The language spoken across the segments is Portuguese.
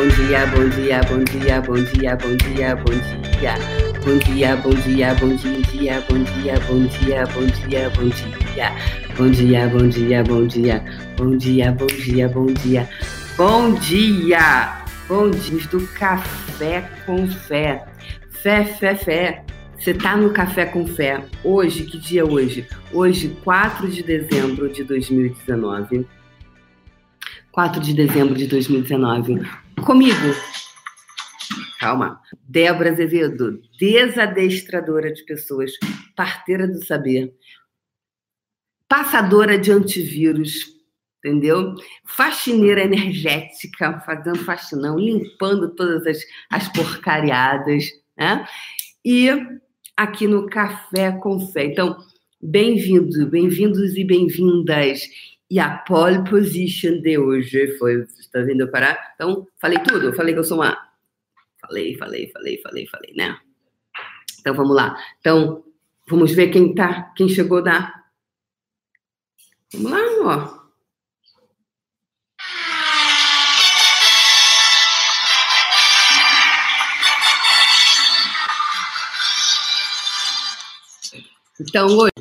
bom dia, bom dia, bom dia, bom dia, bom dia, bom dia. Bom dia, bom dia, bom dia, bom dia, bom dia, bom dia, bom dia. Bom dia, bom dia, bom dia. Bom dia, bom dia, bom dia. Bom dia. Bom dia do café com fé. Fé, fé, fé. Você tá no Café com Fé. Hoje, que dia é hoje? Hoje, 4 de dezembro de 2019. 4 de dezembro de 2019. Comigo. Calma. Débora Azevedo, desadestradora de pessoas, parteira do saber, passadora de antivírus, entendeu? Faxineira energética, fazendo faxinão, limpando todas as, as porcariadas, né? E aqui no Café com Fé. Então, bem-vindo, bem-vindos e bem-vindas. E a pole position de hoje foi. Está vindo parar? Então, falei tudo? Falei que eu sou uma. Falei, falei, falei, falei, falei, né? Então vamos lá. Então, vamos ver quem tá, quem chegou da. Vamos lá, ó. Então, hoje,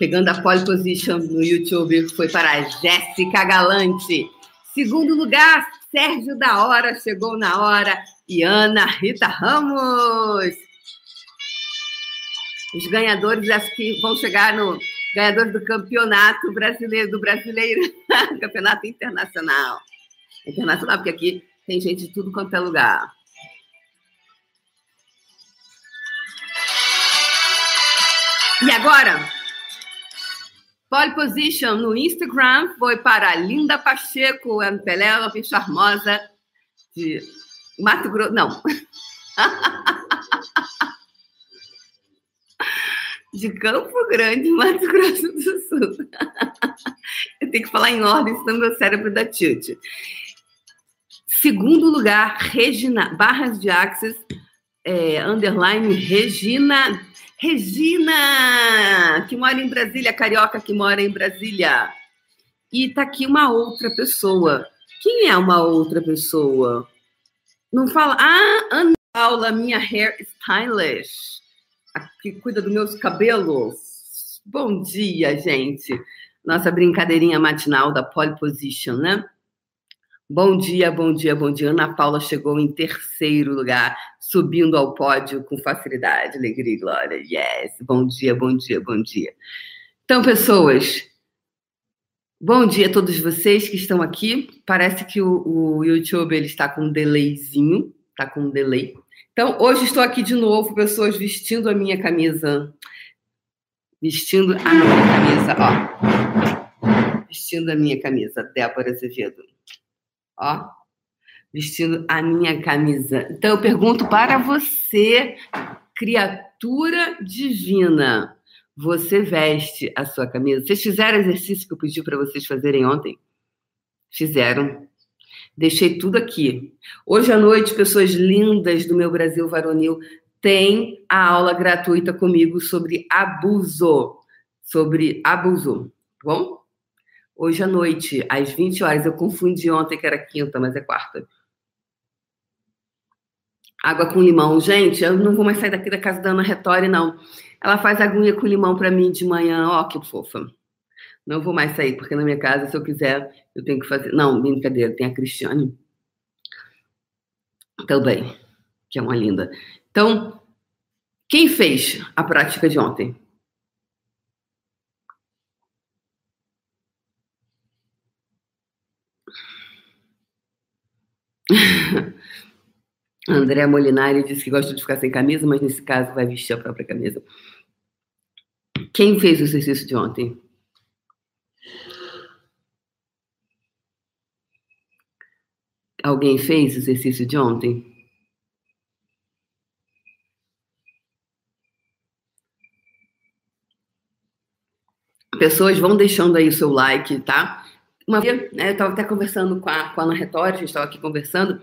pegando a pole position no YouTube, foi para Jéssica Galante. Segundo lugar, Sérgio da Hora, chegou na hora. E Ana Rita Ramos. Os ganhadores, acho que vão chegar no ganhador do campeonato brasileiro, do brasileiro, campeonato internacional. Internacional, porque aqui tem gente de tudo quanto é lugar. E agora, pole position no Instagram foi para Linda Pacheco, Penélope Charmosa de Mato Grosso. Não. De Campo Grande, Mato Grosso do Sul. Eu tenho que falar em ordem, senão meu cérebro dá tilt. Segundo lugar, Regina, Barras de Axis, é, underline Regina Regina, que mora em Brasília, carioca que mora em Brasília. E tá aqui uma outra pessoa. Quem é uma outra pessoa? Não fala. Ah, Ana Paula, minha hair stylist, que cuida dos meus cabelos. Bom dia, gente. Nossa brincadeirinha matinal da pole position, né? Bom dia, bom dia, bom dia. Ana Paula chegou em terceiro lugar, subindo ao pódio com facilidade, alegria e glória. Yes, bom dia, bom dia, bom dia. Então, pessoas, bom dia a todos vocês que estão aqui. Parece que o, o YouTube ele está com um delayzinho, está com um delay. Então, hoje estou aqui de novo, pessoas vestindo a minha camisa. Vestindo a minha camisa, ó. Vestindo a minha camisa, Débora Azevedo ó, vestindo a minha camisa. Então eu pergunto para você, criatura divina, você veste a sua camisa? Vocês fizeram o exercício que eu pedi para vocês fazerem ontem? Fizeram. Deixei tudo aqui. Hoje à noite, pessoas lindas do meu Brasil varonil têm a aula gratuita comigo sobre abuso. Sobre abuso. Tá bom? Hoje à noite, às 20 horas. Eu confundi ontem que era quinta, mas é quarta. Água com limão. Gente, eu não vou mais sair daqui da casa da Ana Retória, não. Ela faz aguinha com limão para mim de manhã. Ó, que fofa. Não vou mais sair, porque na minha casa, se eu quiser, eu tenho que fazer. Não, brincadeira, tem a Cristiane. Também, que é uma linda. Então, quem fez a prática de ontem? André Molinari disse que gosta de ficar sem camisa, mas nesse caso vai vestir a própria camisa. Quem fez o exercício de ontem? Alguém fez o exercício de ontem? Pessoas vão deixando aí o seu like, tá? Uma vez, né, eu estava até conversando com a, com a Ana Retória, a gente estava aqui conversando,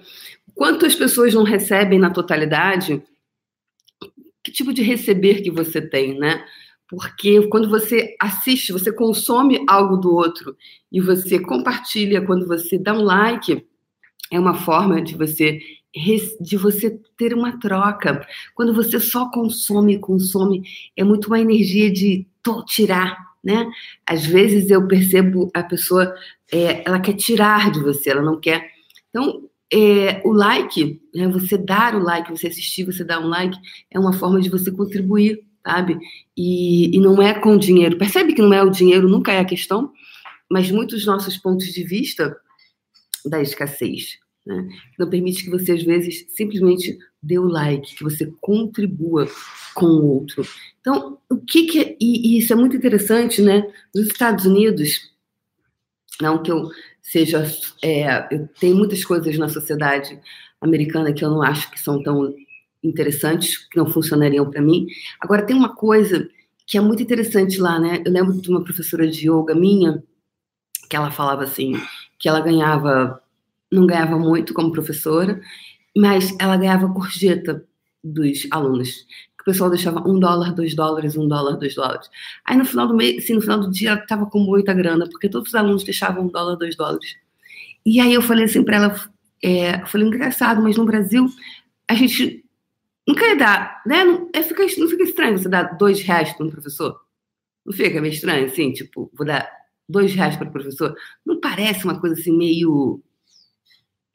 quantas pessoas não recebem na totalidade? Que tipo de receber que você tem, né? Porque quando você assiste, você consome algo do outro e você compartilha, quando você dá um like, é uma forma de você de você ter uma troca. Quando você só consome, consome, é muito uma energia de tirar, né? Às vezes eu percebo a pessoa, é, ela quer tirar de você, ela não quer. Então, é, o like, né, você dar o like, você assistir, você dar um like, é uma forma de você contribuir, sabe? E, e não é com dinheiro. Percebe que não é o dinheiro, nunca é a questão, mas muitos nossos pontos de vista da escassez, né? Não permite que você, às vezes, simplesmente dê o like, que você contribua com o outro. Então, o que que. É, e, e isso é muito interessante, né? Nos Estados Unidos, não que eu seja. É, eu tenho muitas coisas na sociedade americana que eu não acho que são tão interessantes, que não funcionariam para mim. Agora, tem uma coisa que é muito interessante lá, né? Eu lembro de uma professora de yoga minha, que ela falava assim, que ela ganhava não ganhava muito como professora, mas ela ganhava gorjeta dos alunos. O pessoal deixava um dólar, dois dólares, um dólar, dois dólares. Aí no final do mês, assim, no final do dia, ela estava com muita grana, porque todos os alunos deixavam um dólar, dois dólares. E aí eu falei assim para ela, é, falei, engraçado, mas no Brasil a gente nunca dar, né? Não, é, fica, não fica estranho você dar dois reais para um professor? Não fica meio estranho, assim, tipo, vou dar dois reais para o professor? Não parece uma coisa assim meio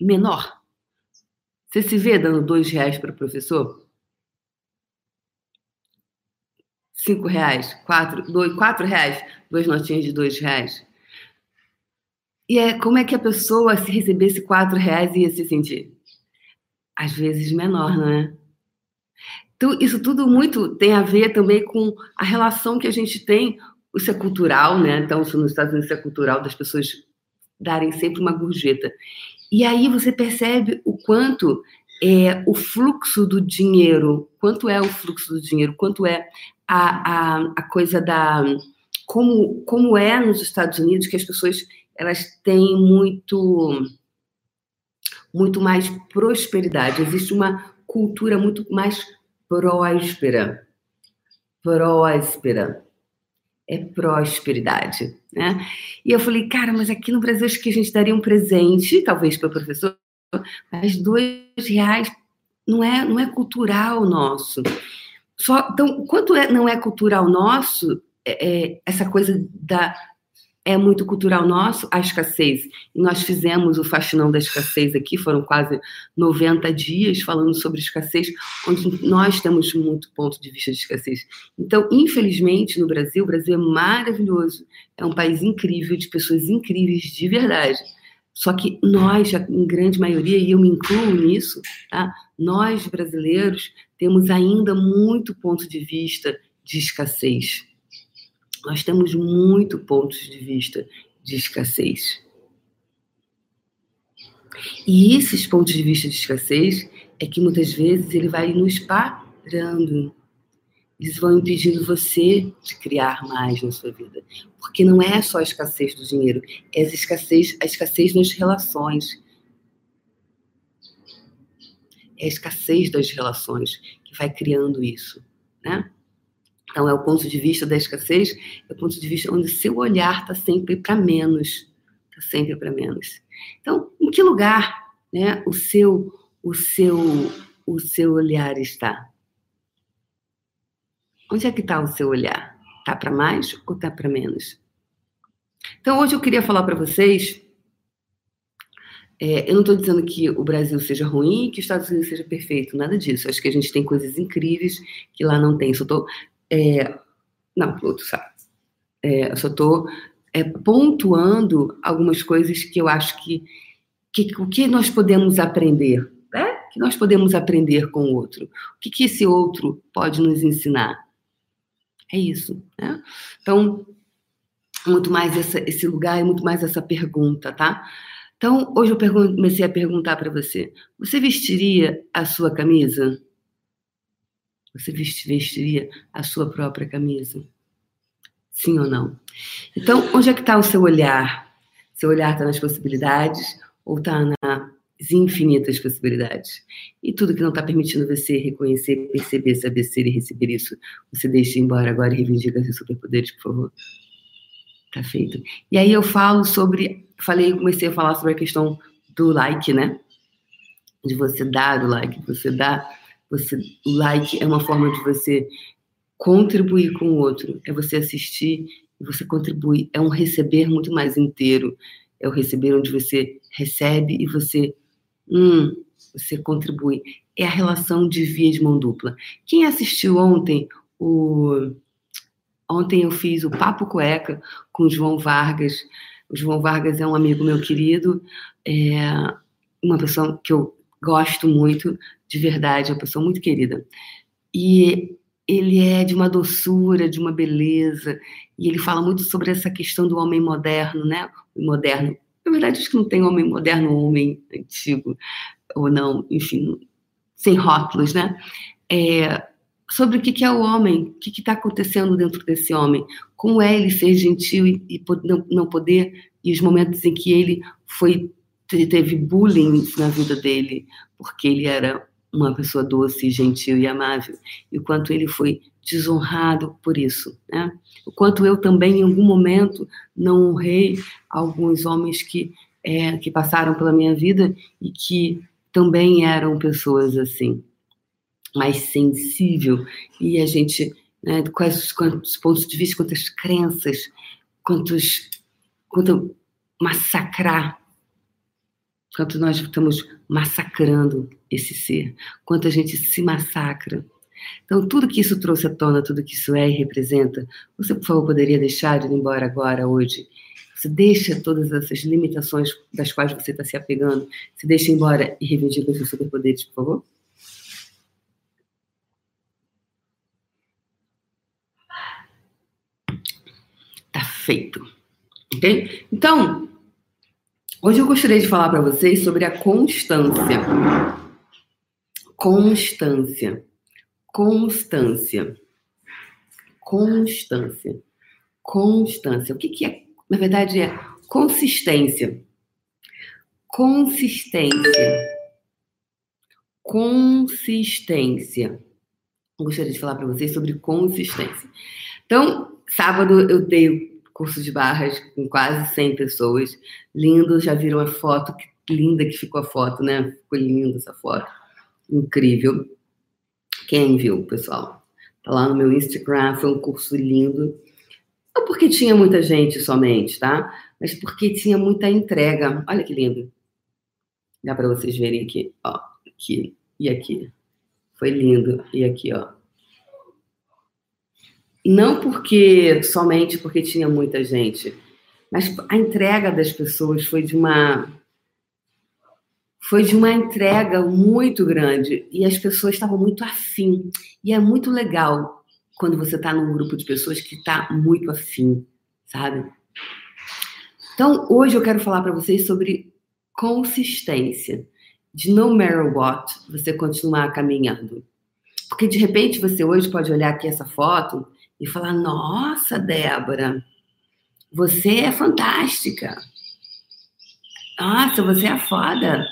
menor. Você se vê dando dois reais para o professor? Cinco reais, quatro, dois, quatro reais, duas notinhas de dois reais. E é como é que a pessoa, se recebesse quatro reais, ia se sentir? Às vezes menor, não é? Então, isso tudo muito tem a ver também com a relação que a gente tem. Isso é cultural, né? Então, nos Estados Unidos, isso é cultural das pessoas darem sempre uma gorjeta. E aí você percebe o quanto é o fluxo do dinheiro, quanto é o fluxo do dinheiro, quanto é a, a, a coisa da. Como, como é nos Estados Unidos que as pessoas elas têm muito muito mais prosperidade. Existe uma cultura muito mais próspera. Próspera é prosperidade, né? E eu falei, cara, mas aqui no Brasil acho que a gente daria um presente, talvez para o professor, mas dois reais não é, não é cultural nosso. Só, então, quanto é, não é cultural nosso, é, é, essa coisa da é muito cultural nosso a escassez. E nós fizemos o Faxinão da Escassez aqui, foram quase 90 dias falando sobre escassez, onde nós temos muito ponto de vista de escassez. Então, infelizmente, no Brasil, o Brasil é maravilhoso, é um país incrível, de pessoas incríveis de verdade. Só que nós, em grande maioria, e eu me incluo nisso, tá? nós brasileiros temos ainda muito ponto de vista de escassez nós temos muito pontos de vista de escassez. E esses pontos de vista de escassez é que muitas vezes ele vai nos parando. Eles vão impedindo você de criar mais na sua vida. Porque não é só a escassez do dinheiro, é a escassez, a escassez nas relações. É a escassez das relações que vai criando isso, né? Então, é o ponto de vista da escassez, é o ponto de vista onde seu olhar está sempre para menos. Está sempre para menos. Então, em que lugar né, o, seu, o, seu, o seu olhar está? Onde é que está o seu olhar? Está para mais ou está para menos? Então, hoje eu queria falar para vocês. É, eu não estou dizendo que o Brasil seja ruim, que os Estados Unidos seja perfeito, nada disso. Acho que a gente tem coisas incríveis que lá não tem. Só estou é, não, outro sabe. É, eu só estou é, pontuando algumas coisas que eu acho que, que o que nós podemos aprender, né? Que nós podemos aprender com o outro. O que, que esse outro pode nos ensinar? É isso, né? Então, muito mais essa, esse lugar e muito mais essa pergunta, tá? Então, hoje eu comecei a perguntar para você: você vestiria a sua camisa? Você vestiria a sua própria camisa? Sim ou não? Então, onde é que está o seu olhar? Seu olhar está nas possibilidades ou está nas infinitas possibilidades? E tudo que não está permitindo você reconhecer, perceber, saber ser e receber isso, você deixa embora agora e reivindica seus superpoderes, por favor. Tá feito. E aí eu falo sobre, falei, comecei a falar sobre a questão do like, né? De você dar o like, você dá, você, o like é uma forma de você contribuir com o outro, é você assistir e você contribui, é um receber muito mais inteiro, é o receber onde você recebe e você, hum, você contribui. É a relação de via de mão dupla. Quem assistiu ontem o Ontem eu fiz o Papo Cueca com o João Vargas. O João Vargas é um amigo meu querido, é uma pessoa que eu gosto muito, de verdade, é uma pessoa muito querida. E ele é de uma doçura, de uma beleza, e ele fala muito sobre essa questão do homem moderno, né? O moderno. Na verdade, acho que não tem homem moderno ou homem antigo, ou não, enfim, sem rótulos, né? É, sobre o que é o homem, o que está acontecendo dentro desse homem, como é ele ser gentil e, e não poder, e os momentos em que ele foi teve bullying na vida dele, porque ele era uma pessoa doce, gentil e amável, e o quanto ele foi desonrado por isso, né? O quanto eu também, em algum momento, não honrei alguns homens que, é, que passaram pela minha vida e que também eram pessoas assim mais sensível e a gente, né, quais quantos pontos de vista, quantas crenças, quantos, quanto massacrar, quanto nós estamos massacrando esse ser, quanto a gente se massacra. Então, tudo que isso trouxe à tona, tudo que isso é e representa, você, por favor, poderia deixar de ir embora agora, hoje? Você deixa todas essas limitações das quais você está se apegando, se deixa embora e reivindica os seus superpoderes, por favor? feito. Ok? Então, hoje eu gostaria de falar para vocês sobre a constância. Constância. Constância. Constância. Constância. O que, que é? Na verdade, é consistência. Consistência. Consistência. Eu gostaria de falar para vocês sobre consistência. Então, sábado eu dei curso de barras com quase 100 pessoas. Lindo, já viram a foto? Que linda que ficou a foto, né? Ficou linda essa foto. Incrível. Quem viu, pessoal? Tá lá no meu Instagram, foi um curso lindo. Não porque tinha muita gente somente, tá? Mas porque tinha muita entrega. Olha que lindo. Dá para vocês verem aqui, ó, aqui e aqui. Foi lindo. E aqui, ó. Não porque somente porque tinha muita gente, mas a entrega das pessoas foi de uma foi de uma entrega muito grande e as pessoas estavam muito afim. E é muito legal quando você está num grupo de pessoas que está muito afim, sabe? Então, hoje eu quero falar para vocês sobre consistência, de no matter what, você continuar caminhando. Porque de repente você hoje pode olhar aqui essa foto e falar: Nossa, Débora, você é fantástica. Nossa, você é foda.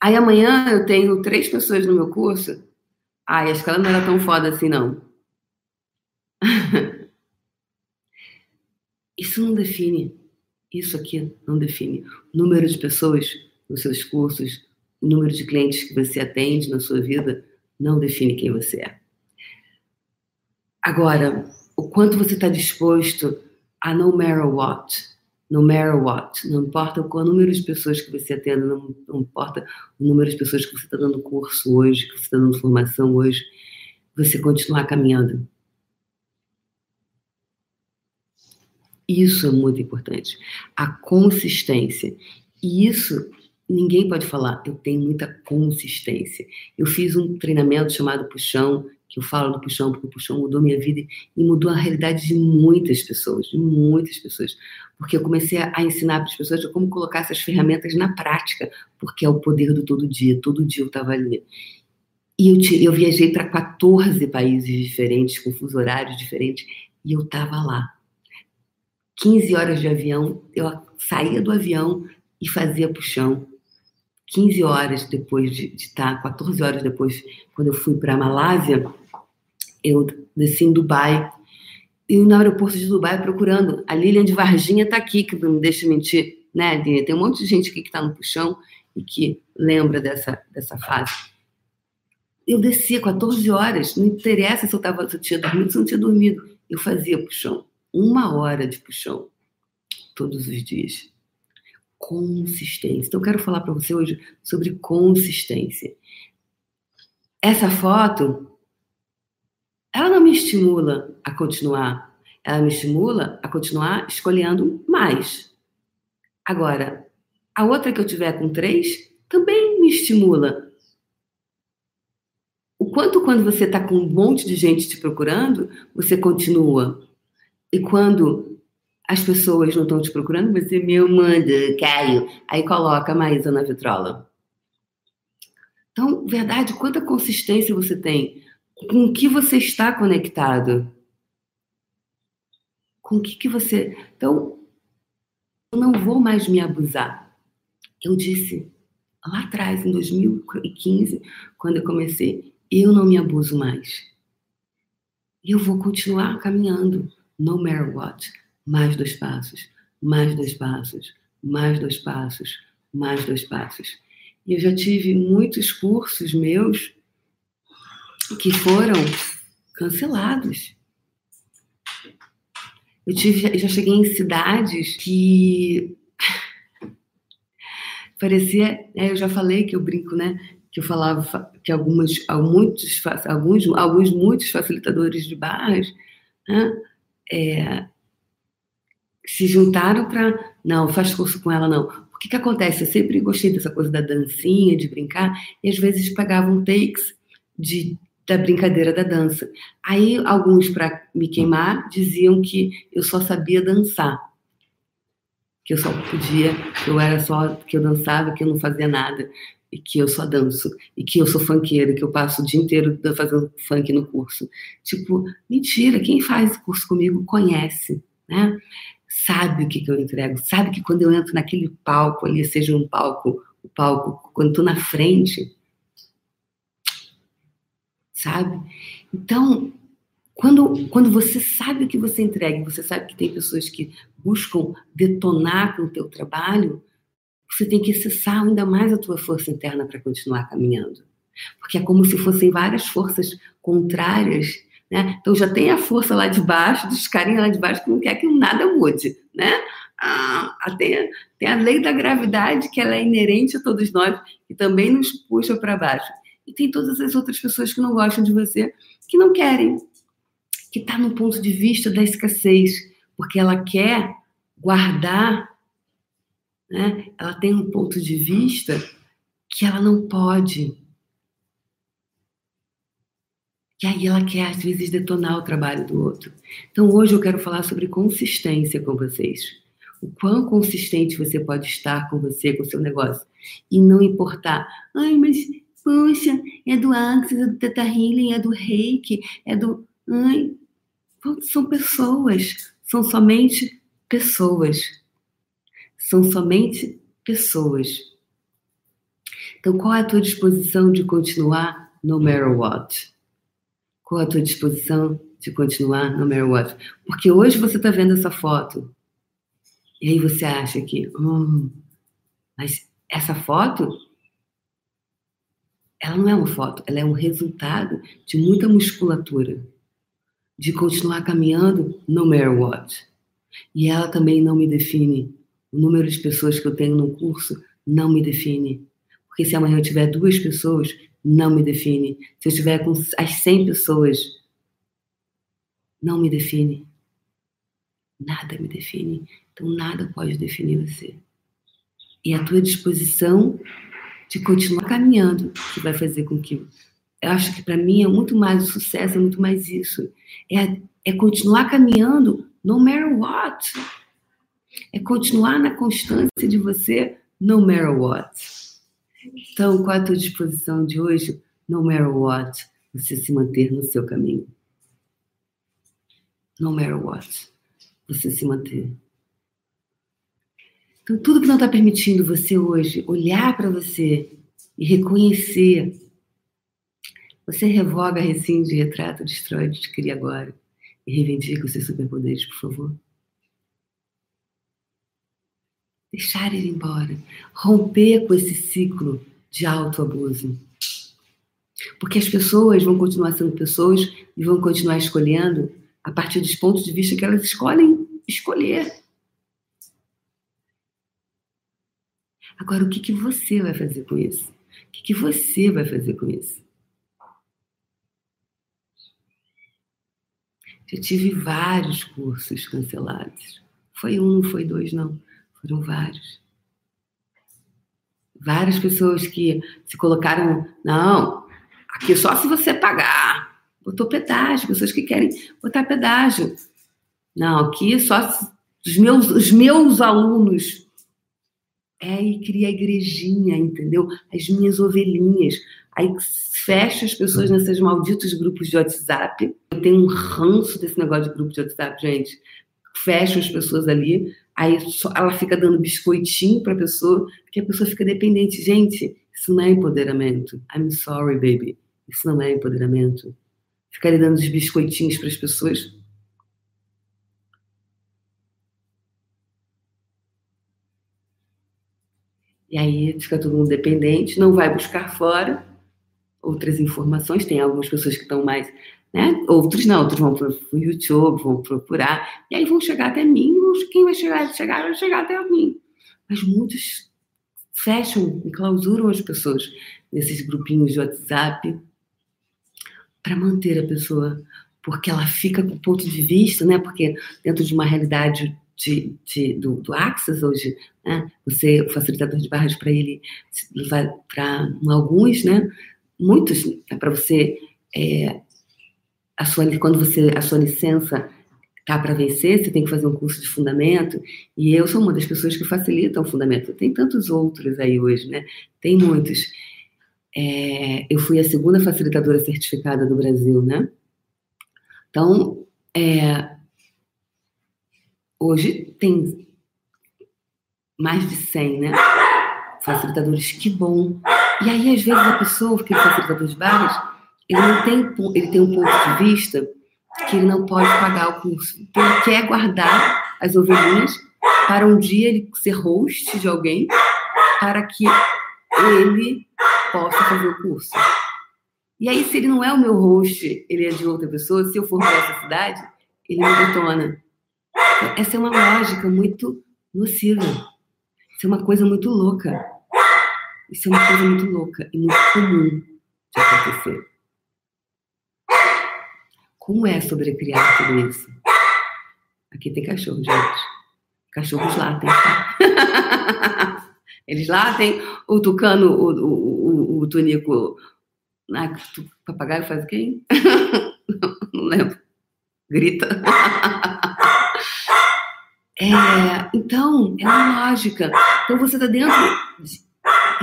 Aí amanhã eu tenho três pessoas no meu curso. Ai, acho que ela não era tão foda assim, não. Isso não define. Isso aqui não define o número de pessoas nos seus cursos, o número de clientes que você atende na sua vida, não define quem você é. Agora, o quanto você está disposto a no matter what, no matter what, não importa o número de pessoas que você atenda, não, não importa o número de pessoas que você está dando curso hoje, que você está dando formação hoje, você continuar caminhando. Isso é muito importante. A consistência. E isso ninguém pode falar, eu tenho muita consistência. Eu fiz um treinamento chamado Puxão, que eu falo do puxão, porque o puxão mudou minha vida e mudou a realidade de muitas pessoas, de muitas pessoas. Porque eu comecei a ensinar para as pessoas como colocar essas ferramentas na prática, porque é o poder do todo dia, todo dia eu estava ali. E eu, te, eu viajei para 14 países diferentes, com fuso horários diferentes, e eu estava lá. 15 horas de avião, eu saía do avião e fazia puxão. 15 horas depois de, de estar, 14 horas depois, quando eu fui para a Malásia, eu desci em E no aeroporto de Dubai procurando. A Lilian de Varginha está aqui, que não me deixa mentir. né, Tem um monte de gente aqui que está no puxão e que lembra dessa, dessa fase. Eu descia 14 horas, não interessa se eu, tava, se eu tinha dormido, se eu não tinha dormido. Eu fazia puxão. Uma hora de puxão todos os dias. Consistência. Então, eu quero falar para você hoje sobre consistência. Essa foto, ela não me estimula a continuar. Ela me estimula a continuar escolhendo mais. Agora, a outra que eu tiver com três também me estimula. O quanto quando você está com um monte de gente te procurando, você continua. E quando as pessoas não estão te procurando, você, meu, manda, Caio. Aí coloca a Maísa na vitrola. Então, verdade, quanta consistência você tem? Com o que você está conectado? Com o que, que você. Então, eu não vou mais me abusar. Eu disse lá atrás, em 2015, quando eu comecei, eu não me abuso mais. Eu vou continuar caminhando, no matter what mais dois passos, mais dois passos, mais dois passos, mais dois passos. E eu já tive muitos cursos meus que foram cancelados. Eu tive, já cheguei em cidades que parecia, é, eu já falei que eu brinco, né? Que eu falava que algumas, muitos, alguns, alguns muitos facilitadores de barras né, é, se juntaram para. Não, faz curso com ela, não. O que, que acontece? Eu sempre gostei dessa coisa da dancinha, de brincar, e às vezes pagavam takes de, da brincadeira da dança. Aí alguns, para me queimar, diziam que eu só sabia dançar. Que eu só podia, que eu era só, que eu dançava, que eu não fazia nada, e que eu só danço, e que eu sou funkeira, que eu passo o dia inteiro fazendo funk no curso. Tipo, mentira, quem faz curso comigo conhece, né? Sabe o que, que eu entrego, sabe que quando eu entro naquele palco ali, seja um palco, o palco, quando estou na frente, sabe? Então, quando, quando você sabe o que você entrega, você sabe que tem pessoas que buscam detonar com o teu trabalho, você tem que acessar ainda mais a tua força interna para continuar caminhando. Porque é como se fossem várias forças contrárias né? Então já tem a força lá de baixo, dos carinhas lá de baixo que não quer que nada mude. Né? Ah, tem, tem a lei da gravidade, que ela é inerente a todos nós, e também nos puxa para baixo. E tem todas as outras pessoas que não gostam de você, que não querem, que está no ponto de vista da escassez, porque ela quer guardar, né? ela tem um ponto de vista que ela não pode e aí ela quer, às vezes, detonar o trabalho do outro. Então, hoje eu quero falar sobre consistência com vocês. O quão consistente você pode estar com você, com o seu negócio. E não importar, ai, mas, poxa, é do Axis, é do Teta Healing, é do Reiki, é do. Ai, são pessoas. São somente pessoas. São somente pessoas. Então, qual é a tua disposição de continuar no matter what? Qual a tua disposição de continuar no matter what? Porque hoje você está vendo essa foto e aí você acha que, hum, mas essa foto, ela não é uma foto, ela é um resultado de muita musculatura, de continuar caminhando no matter what. E ela também não me define. O número de pessoas que eu tenho no curso não me define. Porque se amanhã eu tiver duas pessoas, não me define. Se eu estiver com as 100 pessoas, não me define. Nada me define. Então, nada pode definir você. E a tua disposição de continuar caminhando que vai fazer com que. Eu acho que para mim é muito mais o sucesso, é muito mais isso. É, é continuar caminhando no matter what. É continuar na constância de você no matter what. Então, é a tua disposição de hoje, no matter what, você se manter no seu caminho? No matter what, você se manter. Então, tudo que não está permitindo você hoje olhar para você e reconhecer, você revoga, rescinde, retrata, destrói, cria agora. E reivindica os seus superpoderes, por favor. Deixar ir embora. Romper com esse ciclo de autoabuso. Porque as pessoas vão continuar sendo pessoas e vão continuar escolhendo a partir dos pontos de vista que elas escolhem escolher. Agora, o que, que você vai fazer com isso? O que, que você vai fazer com isso? Já tive vários cursos cancelados. Foi um, foi dois, não. Foram vários. Várias pessoas que se colocaram, não, aqui só se você pagar. Botou pedágio, pessoas que querem botar pedágio. Não, aqui só os meus, os meus alunos. É, e cria a igrejinha, entendeu? As minhas ovelhinhas. Aí fecha as pessoas nesses malditos grupos de WhatsApp. Eu tenho um ranço desse negócio de grupo de WhatsApp, gente. Fecha as pessoas ali, aí ela fica dando biscoitinho para a pessoa, porque a pessoa fica dependente. Gente, isso não é empoderamento. I'm sorry, baby. Isso não é empoderamento. Ficar dando os biscoitinhos para as pessoas. E aí fica todo mundo dependente, não vai buscar fora outras informações. Tem algumas pessoas que estão mais, né? Outros não, outros vão para o YouTube, vão procurar, e aí vão chegar até mim. Quem vai chegar, chegar vai chegar até mim. Mas muitos fecham e clausuram as pessoas nesses grupinhos de WhatsApp para manter a pessoa, porque ela fica com ponto de vista, né? Porque dentro de uma realidade de, de, do, do Access hoje, né? Você, o facilitador de barras para ele, para alguns, né? muitos, é para você, é, a sua, quando você, a sua licença tá para vencer, você tem que fazer um curso de fundamento, e eu sou uma das pessoas que facilitam o fundamento. Tem tantos outros aí hoje, né? Tem muitos. É, eu fui a segunda facilitadora certificada do Brasil, né? Então, é, hoje tem mais de 100, né? Facilitadores, que bom. E aí, às vezes, a pessoa, que ele facilitador de barras, ele não tem, ele tem um ponto de vista que ele não pode pagar o curso. Então, ele quer guardar as ovelhinhas para um dia ele ser host de alguém, para que ele possa fazer o curso. E aí, se ele não é o meu host, ele é de outra pessoa, se eu for para essa cidade, ele me detona. Então, essa é uma lógica muito nociva. Isso é uma coisa muito louca. Isso é uma coisa muito louca e muito comum de acontecer. Como é sobrecriar tudo isso? Aqui tem cachorro, gente. Cachorros latem. Eles latem. O tucano, o, o, o, o tunico. Ah, o papagaio faz o quê? Não lembro. Grita. É, então, é uma lógica. Então você está dentro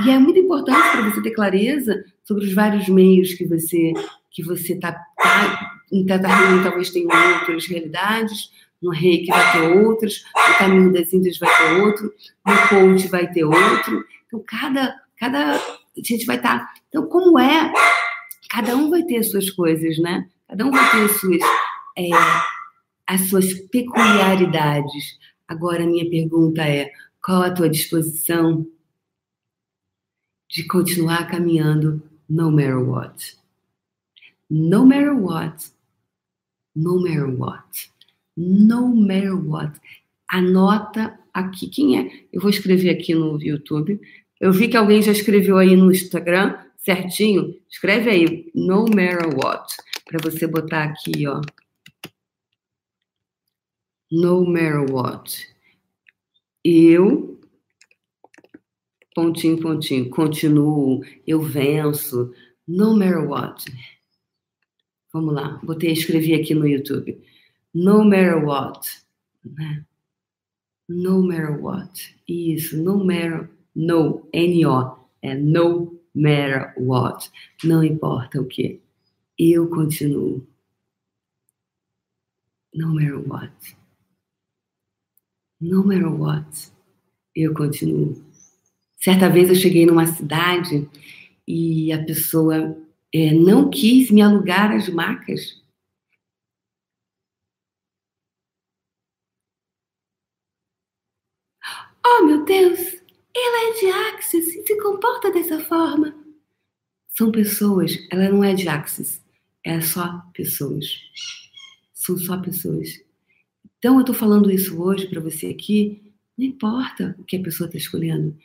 e é muito importante para você ter clareza sobre os vários meios que você que você está tá, em Teta Healing talvez tenha outras realidades, no reiki vai ter outras, no caminho das índias vai ter outro, no coach vai ter outro. Então, cada, cada a gente vai estar. Tá, então, como é? Cada um vai ter as suas coisas, né? Cada um vai ter as suas, é, as suas peculiaridades. Agora, a minha pergunta é: qual a tua disposição de continuar caminhando no matter what. No matter what. No matter what. No matter what. Anota aqui. Quem é? Eu vou escrever aqui no YouTube. Eu vi que alguém já escreveu aí no Instagram, certinho. Escreve aí, no matter what. Para você botar aqui, ó. No matter what. Eu pontinho, pontinho, continuo, eu venço, no matter what. Vamos lá, botei, escrevi aqui no YouTube. No matter what. Né? No matter what. Isso, no matter, no, N-O, é no matter what. Não importa o que. Eu continuo. No matter what. No matter what. Eu continuo. Certa vez eu cheguei numa cidade e a pessoa é, não quis me alugar as macas. Oh, meu Deus, ela é de Axis e se comporta dessa forma. São pessoas, ela não é de Axis, é só pessoas. São só pessoas. Então, eu estou falando isso hoje para você aqui, não importa o que a pessoa está escolhendo.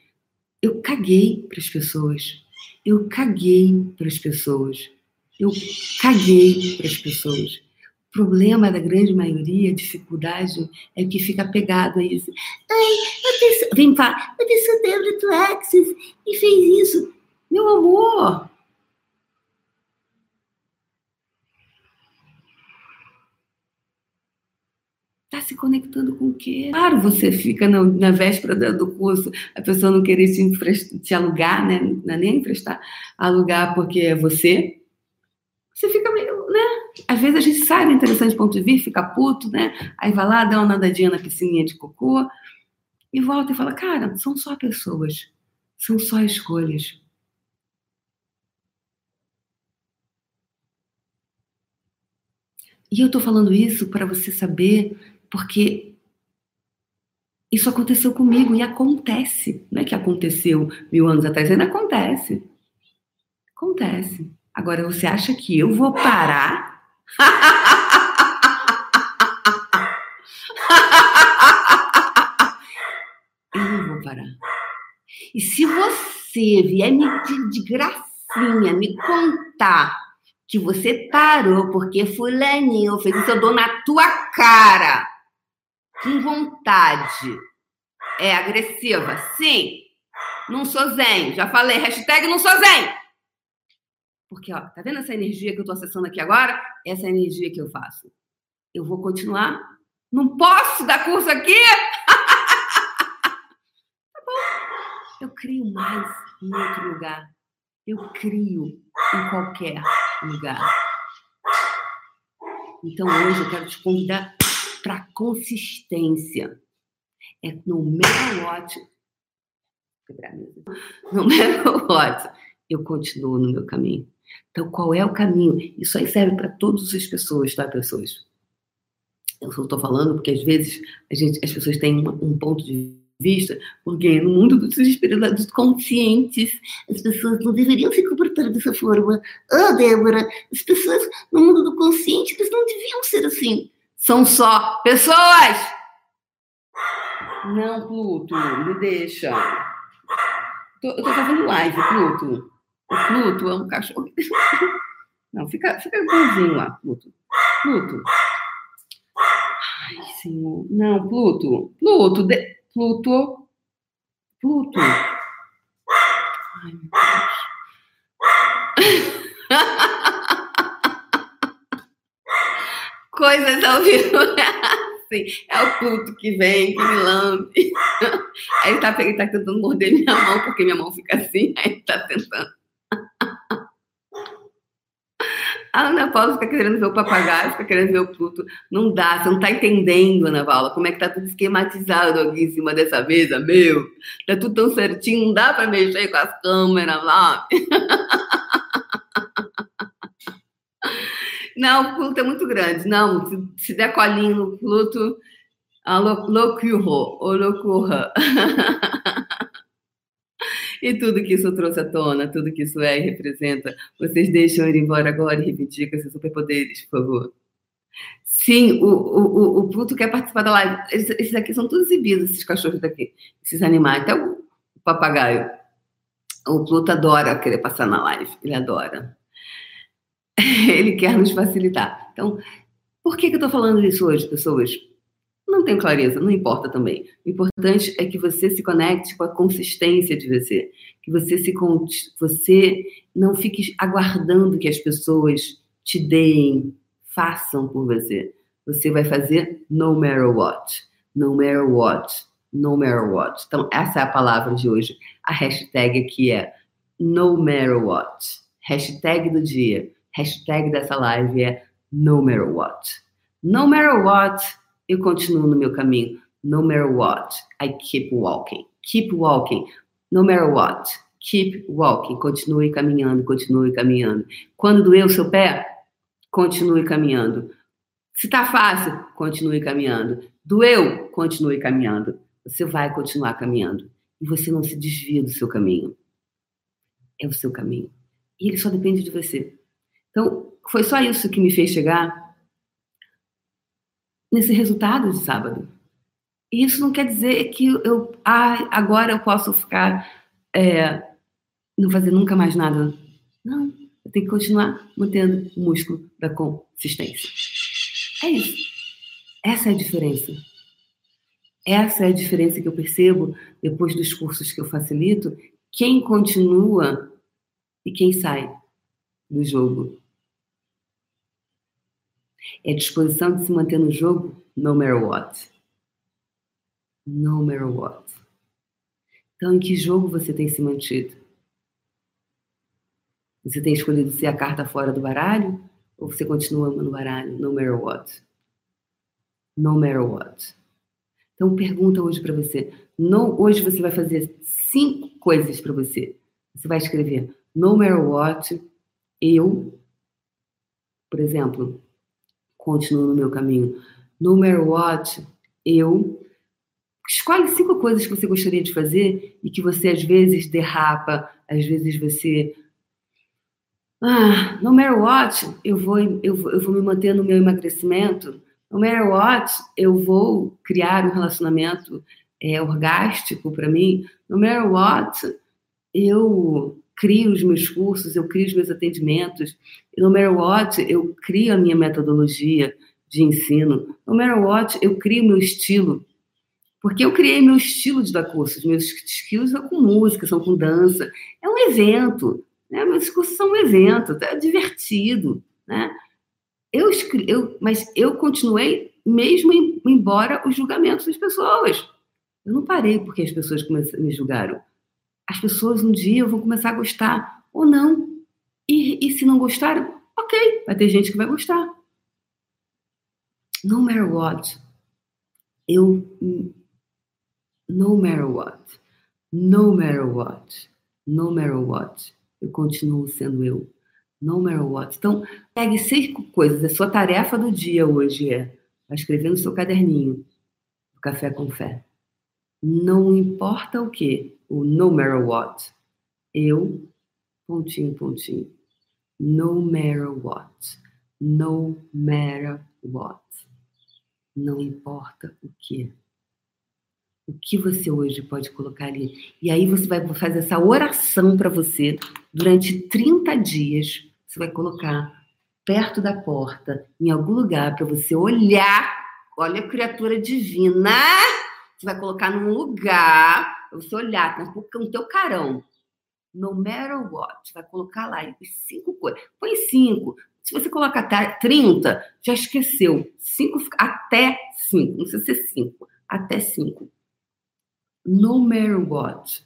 Eu caguei para as pessoas. Eu caguei para as pessoas. Eu caguei para as pessoas. O problema da grande maioria, a dificuldade, é que fica pegado a isso. Ai, a pessoa, vem falar, a pessoa teve do Axis e fez isso. Meu amor, Está se conectando com o quê? Claro, você fica na, na véspera do curso, a pessoa não querer te, te alugar, né? Não é nem emprestar, alugar porque é você. Você fica meio, né? Às vezes a gente sai do interessante ponto de vista, fica puto, né? Aí vai lá, dá uma nadadinha na piscininha de cocô e volta e fala: cara, são só pessoas, são só escolhas. E eu estou falando isso para você saber porque isso aconteceu comigo e acontece. Não é que aconteceu mil anos atrás, ainda acontece. Acontece. Agora, você acha que eu vou parar? eu não vou parar. E se você vier me de, de gracinha me contar que você parou porque fulaninho fez isso, eu dou na tua cara com vontade. É agressiva? Sim. Não sou zen. Já falei, hashtag não sou zen. Porque, ó, tá vendo essa energia que eu tô acessando aqui agora? Essa é a energia que eu faço. Eu vou continuar? Não posso dar curso aqui? tá bom. Eu crio mais em outro lugar. Eu crio em qualquer lugar. Então hoje eu quero te convidar para consistência. É no what, no what, eu continuo no meu caminho. Então, qual é o caminho? Isso aí serve para todas as pessoas, tá, pessoas? Eu só estou falando porque às vezes gente, as pessoas têm um ponto de vista, porque no mundo dos espíritos conscientes, as pessoas não deveriam se comportar dessa forma. Ah, oh, Débora, as pessoas no mundo do consciente, eles não deviam ser assim são só pessoas. Não, Pluto, me deixa. Tô, eu tô fazendo live, Pluto. O Pluto é um cachorro. Não, fica, fica bonzinho lá, Pluto. Pluto. Ai, senhor. Não, Pluto. Pluto. De... Pluto. Pluto. Ai, meu Deus. Coisas ao vivo. Assim, é o culto que vem, que me lambe. Aí ele tá, ele tá tentando morder minha mão, porque minha mão fica assim, aí ele tá tentando. A Ana Paula fica querendo ver o papagaio, fica querendo ver o Pluto. Não dá, você não tá entendendo, Ana Paula, como é que tá tudo esquematizado aqui em cima dessa mesa, meu. Tá tudo tão certinho, não dá pra mexer com as câmeras lá. Não, o Pluto é muito grande. Não, se, der colinho no Pluto, a loucurro, ou loucurra. e tudo que isso trouxe à tona, tudo que isso é e representa, vocês deixam ir embora agora e com esses superpoderes, por favor. Sim, o, o, o Pluto quer participar da live. Esses, esses aqui são todos exibidos, esses cachorros daqui, esses animais, até o papagaio. O Pluto adora querer passar na live, ele adora. ele quer nos facilitar. Então, por que, que eu estou falando isso hoje, pessoas? Não tenho clareza, não importa também. O importante é que você se conecte com a consistência de você, que você se você não fique aguardando que as pessoas te deem, façam por você. Você vai fazer no matter what, no matter what, no matter what. Então essa é a palavra de hoje. A hashtag aqui é no matter what. Hashtag do dia hashtag dessa live é no matter what. No matter what, eu continuo no meu caminho. No matter what, I keep walking. Keep walking. No matter what, keep walking. Continue caminhando, continue caminhando. Quando doer o seu pé, continue caminhando. Se tá fácil, continue caminhando. Doeu, continue caminhando. você vai continuar caminhando. E você não se desvia do seu caminho. É o seu caminho. E ele só depende de você. Então, foi só isso que me fez chegar nesse resultado de sábado. E isso não quer dizer que eu ah, agora eu posso ficar é, não fazer nunca mais nada. Não, eu tenho que continuar mantendo o músculo da consistência. É isso. Essa é a diferença. Essa é a diferença que eu percebo depois dos cursos que eu facilito. Quem continua e quem sai do jogo. É disposição de se manter no jogo no matter what. No matter what. Então, em que jogo você tem se mantido? Você tem escolhido ser a carta fora do baralho? Ou você continua no baralho, no matter what? No matter what. Então, pergunta hoje para você. No, hoje você vai fazer cinco coisas para você. Você vai escrever no matter what, eu, por exemplo, continuo no meu caminho. No matter what, eu. Escolhe cinco coisas que você gostaria de fazer e que você às vezes derrapa, às vezes você. Ah, no matter what, eu vou, eu vou, eu vou me manter no meu emagrecimento. No matter what, eu vou criar um relacionamento é, orgástico para mim. No matter what, eu crio os meus cursos, eu crio os meus atendimentos. No matter what, eu crio a minha metodologia de ensino. No matter what, eu crio meu estilo. Porque eu criei meu estilo de dar cursos. Meus estilos são com música, são com dança. É um evento. Né? Meus cursos são um evento, é divertido. Né? Eu, eu, mas eu continuei mesmo em, embora os julgamentos das pessoas. Eu não parei porque as pessoas me julgaram. As pessoas um dia vão começar a gostar ou não. E, e se não gostaram, ok, vai ter gente que vai gostar no matter what, eu, no matter what, no matter what, no matter what, eu continuo sendo eu. No matter what. Então, pegue cinco coisas. A sua tarefa do dia hoje é vai escrever no seu caderninho, Café com Fé. Não importa o que, o no matter what. Eu, pontinho, pontinho. No matter what. No matter what não importa o que. O que você hoje pode colocar ali. E aí você vai fazer essa oração para você durante 30 dias. Você vai colocar perto da porta, em algum lugar, para você olhar. Olha a criatura divina. Você vai colocar num lugar você olhar, no teu carão. No matter what, você vai colocar lá cinco coisas. Põe cinco. Se você coloca até 30, já esqueceu. 5, até 5, não precisa ser 5, até 5. No matter what.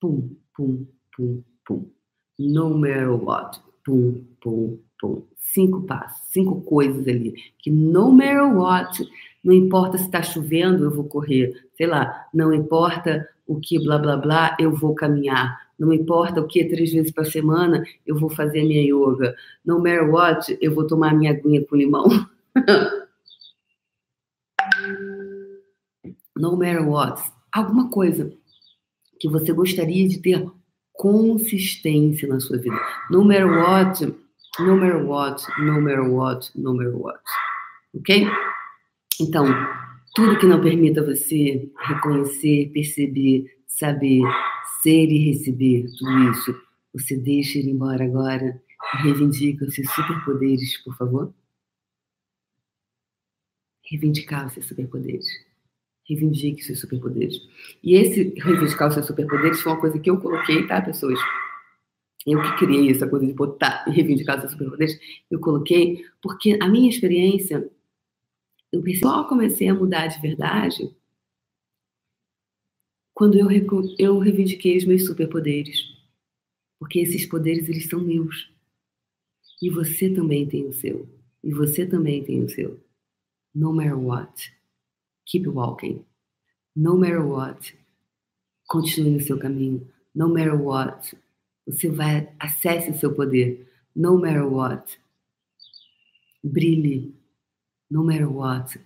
Pum, pum, pum, pum. No matter what. Pum, pum, pum. Cinco passos, cinco coisas ali. Que no matter what, não importa se está chovendo, eu vou correr. Sei lá, não importa o que blá blá blá, eu vou caminhar não importa o que, três vezes por semana eu vou fazer minha yoga. No matter what, eu vou tomar minha aguinha com limão. no matter what, alguma coisa que você gostaria de ter consistência na sua vida. No matter what, no matter what, no matter what, no matter what. Ok? Então, tudo que não permita você reconhecer, perceber, saber, ser e receber tudo isso, você deixa ir embora agora e reivindica os seus superpoderes, por favor? Reivindicar os seus superpoderes. Reivindique os seus superpoderes. E esse reivindicar os seus superpoderes foi uma coisa que eu coloquei, tá, pessoas? Eu que criei essa coisa de botar e reivindicar os seus superpoderes. Eu coloquei porque a minha experiência, eu só comecei a mudar de verdade quando eu, eu reivindiquei os meus superpoderes. Porque esses poderes, eles são meus. E você também tem o seu. E você também tem o seu. No matter what, keep walking. No matter what, continue no seu caminho. No matter what, você vai, acesse o seu poder. No matter what, brilhe. No matter what,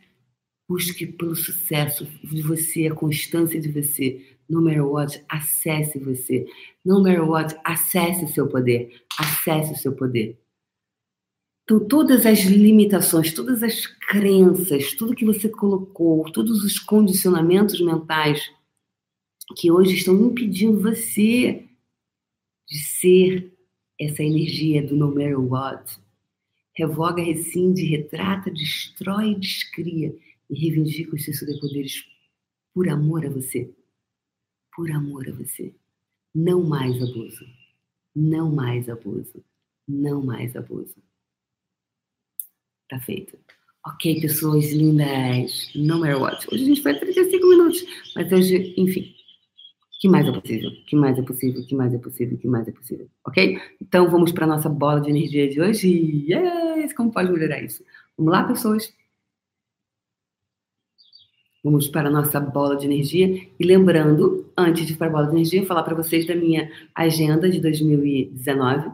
Busque pelo sucesso de você, a constância de você. No matter what, acesse você. No matter what, acesse seu poder. Acesse o seu poder. Então, todas as limitações, todas as crenças, tudo que você colocou, todos os condicionamentos mentais que hoje estão impedindo você de ser essa energia do no matter what. Revoga, rescinde, retrata, destrói, descria e reivindica os seus superpoderes por amor a você. Por amor a você. Não mais abuso. Não mais abuso. Não mais abuso. Tá feito. Ok, pessoas lindas. No matter what. Hoje a gente foi 35 minutos, mas hoje, enfim que mais é possível? que mais é possível? que mais é possível? que mais é possível? Ok? Então vamos para a nossa bola de energia de hoje. Yes! Como pode melhorar isso? Vamos lá, pessoas? Vamos para a nossa bola de energia. E lembrando, antes de ir para a bola de energia, falar para vocês da minha agenda de 2019.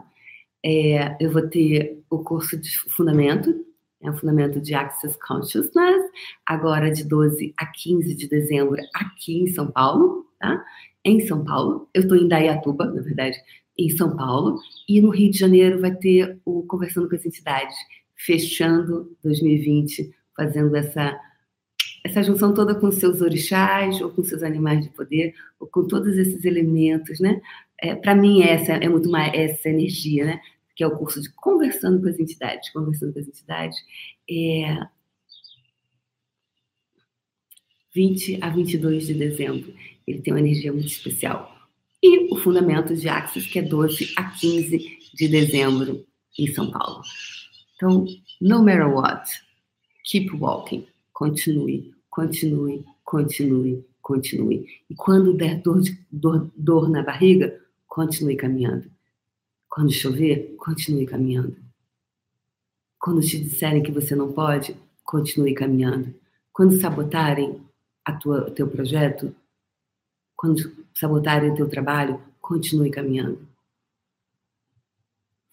É, eu vou ter o curso de fundamento, é o fundamento de Access Consciousness, agora de 12 a 15 de dezembro, aqui em São Paulo, tá? Em São Paulo. Eu estou em Dayatuba, na verdade, em São Paulo. E no Rio de Janeiro vai ter o Conversando com as Entidades, fechando 2020, fazendo essa, essa junção toda com seus orixás, ou com seus animais de poder, ou com todos esses elementos, né? É, Para mim, essa é muito mais essa energia, né? Que é o curso de Conversando com as Entidades. Conversando com as Entidades é 20 a 22 de dezembro. Ele tem uma energia muito especial. E o Fundamento de Axis, que é 12 a 15 de dezembro em São Paulo. Então, no matter what, keep walking. Continue, continue, continue, continue. E quando der dor, de, dor, dor na barriga, continue caminhando. Quando chover, continue caminhando. Quando te disserem que você não pode, continue caminhando. Quando sabotarem a tua, o teu projeto, quando sabotarem o teu trabalho, continue caminhando.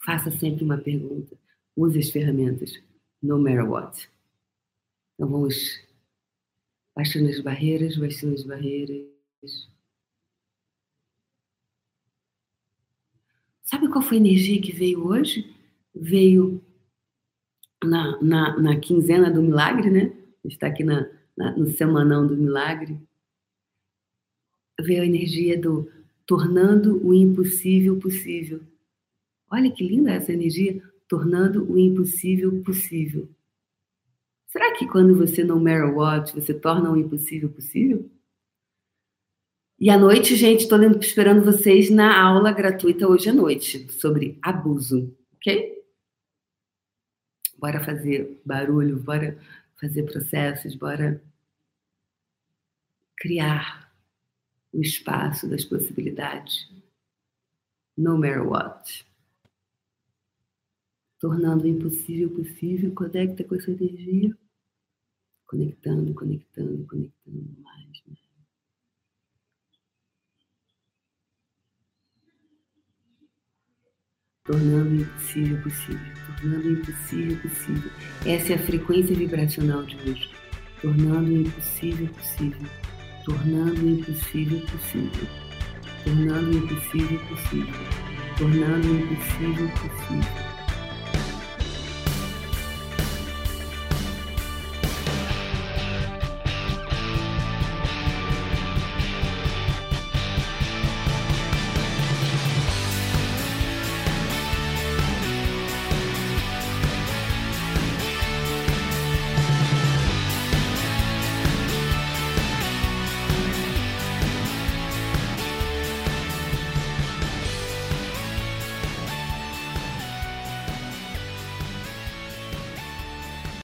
Faça sempre uma pergunta. Use as ferramentas, no matter what. Então vamos baixando as barreiras, baixando as barreiras. Sabe qual foi a energia que veio hoje? Veio na, na, na quinzena do milagre, né? Está aqui na, na, no semanão do milagre veio a energia do tornando o impossível possível. Olha que linda essa energia, tornando o impossível possível. Será que quando você não matter what, você torna o impossível possível? E à noite, gente, estou esperando vocês na aula gratuita hoje à noite sobre abuso, ok? Bora fazer barulho, bora fazer processos, bora criar o espaço das possibilidades. No matter what. Tornando o impossível possível, conecta com essa energia. Conectando, conectando, conectando mais, mais. tornando o impossível possível, tornando o impossível possível. Essa é a frequência vibracional de hoje, tornando o impossível possível tornando o impossível possível, tornando o impossível possível, tornando o impossível possível.